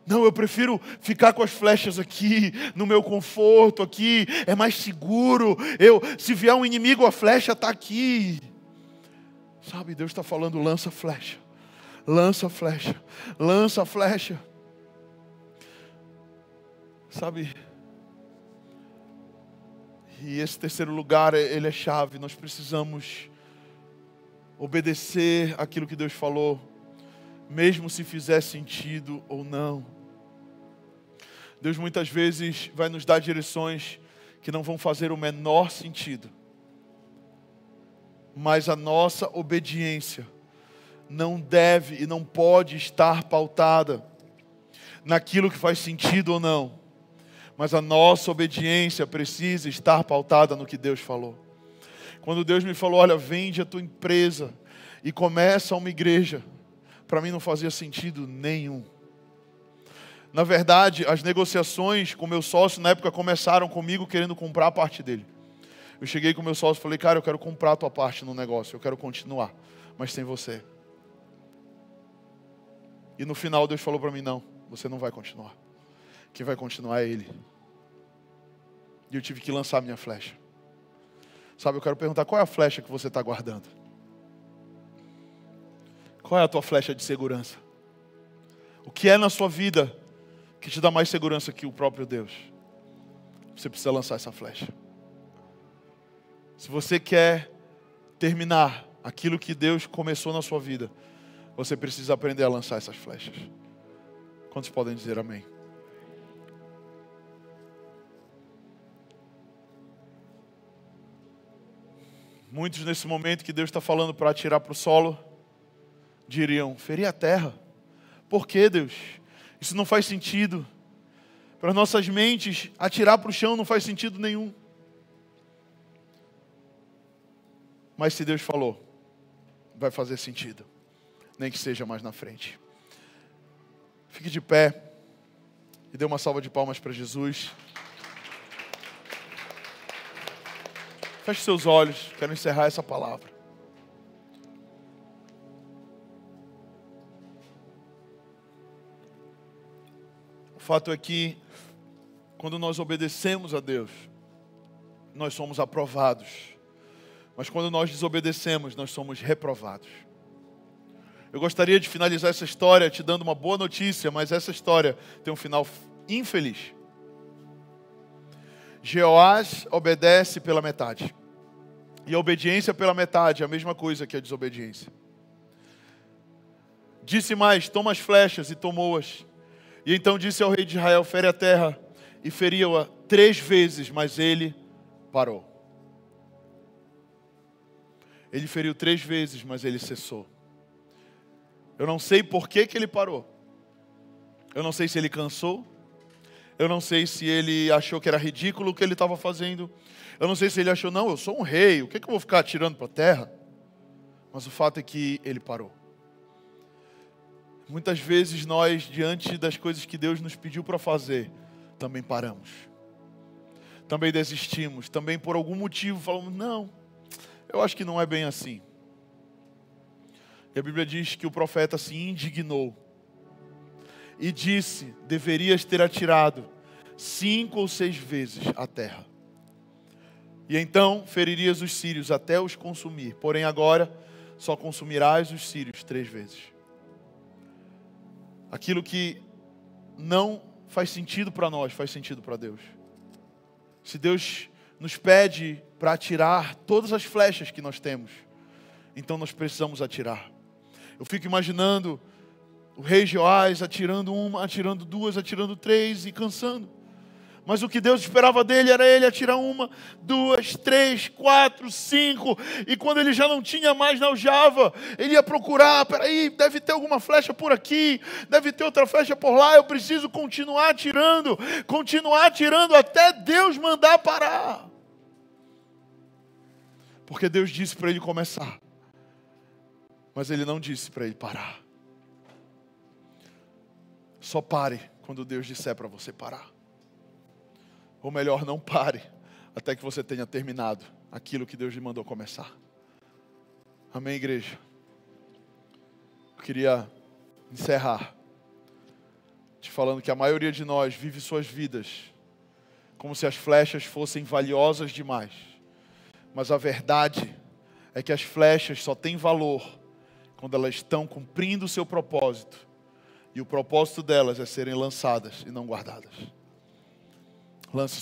Não, eu prefiro ficar com as flechas aqui, no meu conforto aqui, é mais seguro. Eu, se vier um inimigo, a flecha está aqui. Sabe, Deus está falando: lança a flecha, lança a flecha, lança a flecha. Sabe? E esse terceiro lugar, ele é chave. Nós precisamos obedecer aquilo que Deus falou, mesmo se fizer sentido ou não. Deus muitas vezes vai nos dar direções que não vão fazer o menor sentido. Mas a nossa obediência não deve e não pode estar pautada naquilo que faz sentido ou não mas a nossa obediência precisa estar pautada no que Deus falou. Quando Deus me falou, olha, vende a tua empresa e começa uma igreja, para mim não fazia sentido nenhum. Na verdade, as negociações com meu sócio na época começaram comigo querendo comprar a parte dele. Eu cheguei com meu sócio e falei, cara, eu quero comprar a tua parte no negócio, eu quero continuar, mas sem você. E no final Deus falou para mim, não, você não vai continuar. Quem vai continuar Ele. E eu tive que lançar minha flecha. Sabe, eu quero perguntar: qual é a flecha que você está guardando? Qual é a tua flecha de segurança? O que é na sua vida que te dá mais segurança que o próprio Deus? Você precisa lançar essa flecha. Se você quer terminar aquilo que Deus começou na sua vida, você precisa aprender a lançar essas flechas. Quantos podem dizer amém? Muitos nesse momento que Deus está falando para atirar para o solo, diriam: ferir a terra. Por que, Deus? Isso não faz sentido. Para nossas mentes, atirar para o chão não faz sentido nenhum. Mas se Deus falou, vai fazer sentido, nem que seja mais na frente. Fique de pé e dê uma salva de palmas para Jesus. Feche seus olhos, quero encerrar essa palavra. O fato é que, quando nós obedecemos a Deus, nós somos aprovados. Mas quando nós desobedecemos, nós somos reprovados. Eu gostaria de finalizar essa história te dando uma boa notícia, mas essa história tem um final infeliz. Jeoás obedece pela metade. E a obediência pela metade é a mesma coisa que a desobediência. Disse mais: Toma as flechas, e tomou-as. E então disse ao rei de Israel: Fere a terra, e feriu-a três vezes, mas ele parou. Ele feriu três vezes, mas ele cessou. Eu não sei por que, que ele parou. Eu não sei se ele cansou. Eu não sei se ele achou que era ridículo o que ele estava fazendo. Eu não sei se ele achou, não, eu sou um rei, o que, que eu vou ficar atirando para a terra? Mas o fato é que ele parou. Muitas vezes nós, diante das coisas que Deus nos pediu para fazer, também paramos. Também desistimos, também por algum motivo falamos, não, eu acho que não é bem assim. E a Bíblia diz que o profeta se indignou e disse: deverias ter atirado cinco ou seis vezes a terra. E então feririas os sírios até os consumir. Porém, agora só consumirás os sírios três vezes. Aquilo que não faz sentido para nós, faz sentido para Deus. Se Deus nos pede para atirar todas as flechas que nós temos, então nós precisamos atirar. Eu fico imaginando o rei Joás atirando uma, atirando duas, atirando três e cansando. Mas o que Deus esperava dele era ele atirar uma, duas, três, quatro, cinco. E quando ele já não tinha mais na aljava, ele ia procurar: peraí, deve ter alguma flecha por aqui, deve ter outra flecha por lá. Eu preciso continuar atirando, continuar atirando até Deus mandar parar. Porque Deus disse para ele começar, mas ele não disse para ele parar. Só pare quando Deus disser para você parar. Ou melhor, não pare até que você tenha terminado aquilo que Deus lhe mandou começar. Amém, igreja? Eu queria encerrar te falando que a maioria de nós vive suas vidas como se as flechas fossem valiosas demais. Mas a verdade é que as flechas só têm valor quando elas estão cumprindo o seu propósito. E o propósito delas é serem lançadas e não guardadas. Lance